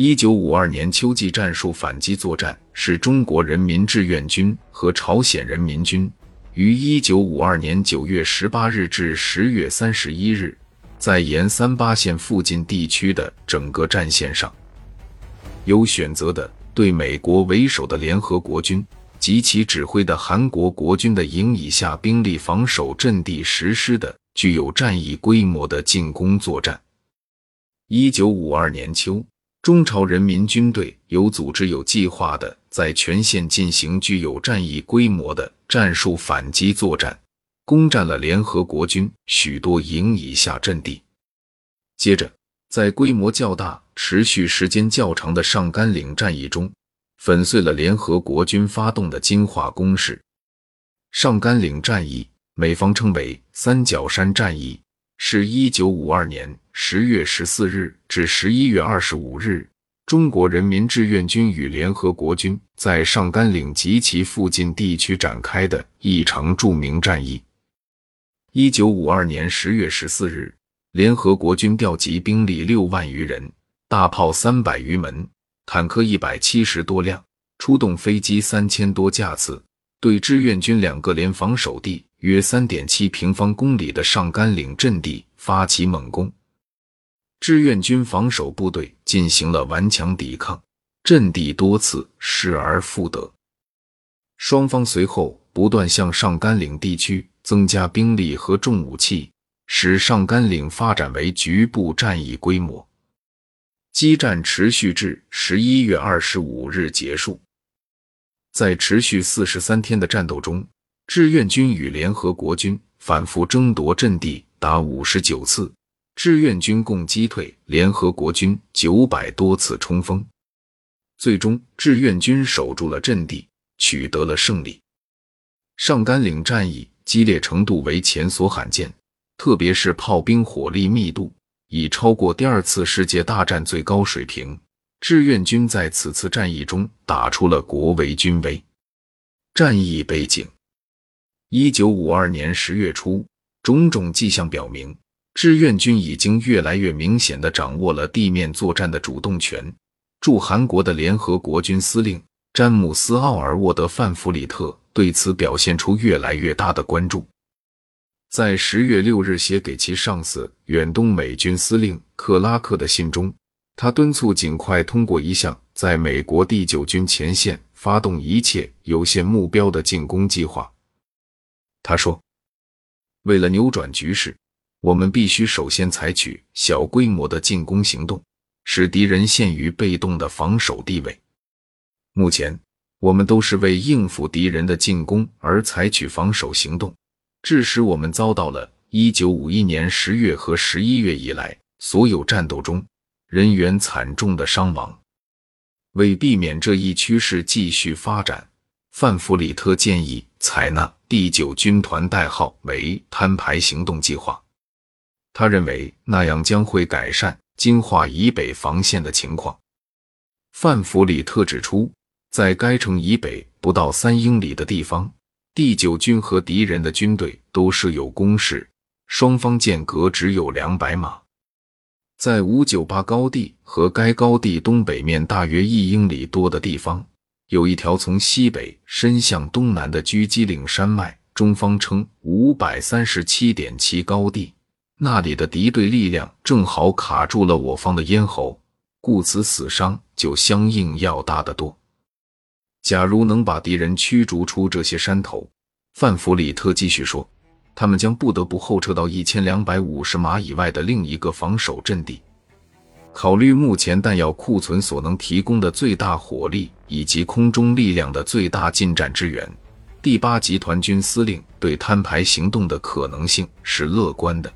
一九五二年秋季战术反击作战是中国人民志愿军和朝鲜人民军于一九五二年九月十八日至十月三十一日，在沿三八线附近地区的整个战线上，有选择的对美国为首的联合国军及其指挥的韩国国军的营以下兵力防守阵地实施的具有战役规模的进攻作战。一九五二年秋。中朝人民军队有组织、有计划的在全线进行具有战役规模的战术反击作战，攻占了联合国军许多营以下阵地。接着，在规模较大、持续时间较长的上甘岭战役中，粉碎了联合国军发动的金化攻势。上甘岭战役，美方称为“三角山战役”。是一九五二年十月十四日至十一月二十五日，中国人民志愿军与联合国军在上甘岭及其附近地区展开的一场著名战役。一九五二年十月十四日，联合国军调集兵力六万余人，大炮三百余门，坦克一百七十多辆，出动飞机三千多架次，对志愿军两个连防守地。约三点七平方公里的上甘岭阵地发起猛攻，志愿军防守部队进行了顽强抵抗，阵地多次失而复得。双方随后不断向上甘岭地区增加兵力和重武器，使上甘岭发展为局部战役规模。激战持续至十一月二十五日结束，在持续四十三天的战斗中。志愿军与联合国军反复争夺阵地达五十九次，志愿军共击退联合国军九百多次冲锋，最终志愿军守住了阵地，取得了胜利。上甘岭战役激烈程度为前所罕见，特别是炮兵火力密度已超过第二次世界大战最高水平。志愿军在此次战役中打出了国威军威。战役背景。一九五二年十月初，种种迹象表明，志愿军已经越来越明显的掌握了地面作战的主动权。驻韩国的联合国军司令詹姆斯·奥尔沃德·范弗里特对此表现出越来越大的关注。在十月六日写给其上司远东美军司令克拉克的信中，他敦促尽快通过一项在美国第九军前线发动一切有限目标的进攻计划。他说：“为了扭转局势，我们必须首先采取小规模的进攻行动，使敌人陷于被动的防守地位。目前，我们都是为应付敌人的进攻而采取防守行动，致使我们遭到了1951年10月和11月以来所有战斗中人员惨重的伤亡。为避免这一趋势继续发展。”范弗里特建议采纳第九军团代号为“摊牌行动计划”，他认为那样将会改善金化以北防线的情况。范弗里特指出，在该城以北不到三英里的地方，第九军和敌人的军队都设有工事，双方间隔只有两百码。在五九八高地和该高地东北面大约一英里多的地方。有一条从西北伸向东南的狙击岭山脉，中方称五百三十七点七高地，那里的敌对力量正好卡住了我方的咽喉，故此死伤就相应要大得多。假如能把敌人驱逐出这些山头，范弗里特继续说，他们将不得不后撤到一千两百五十码以外的另一个防守阵地。考虑目前弹药库存所能提供的最大火力以及空中力量的最大进展支援，第八集团军司令对摊牌行动的可能性是乐观的。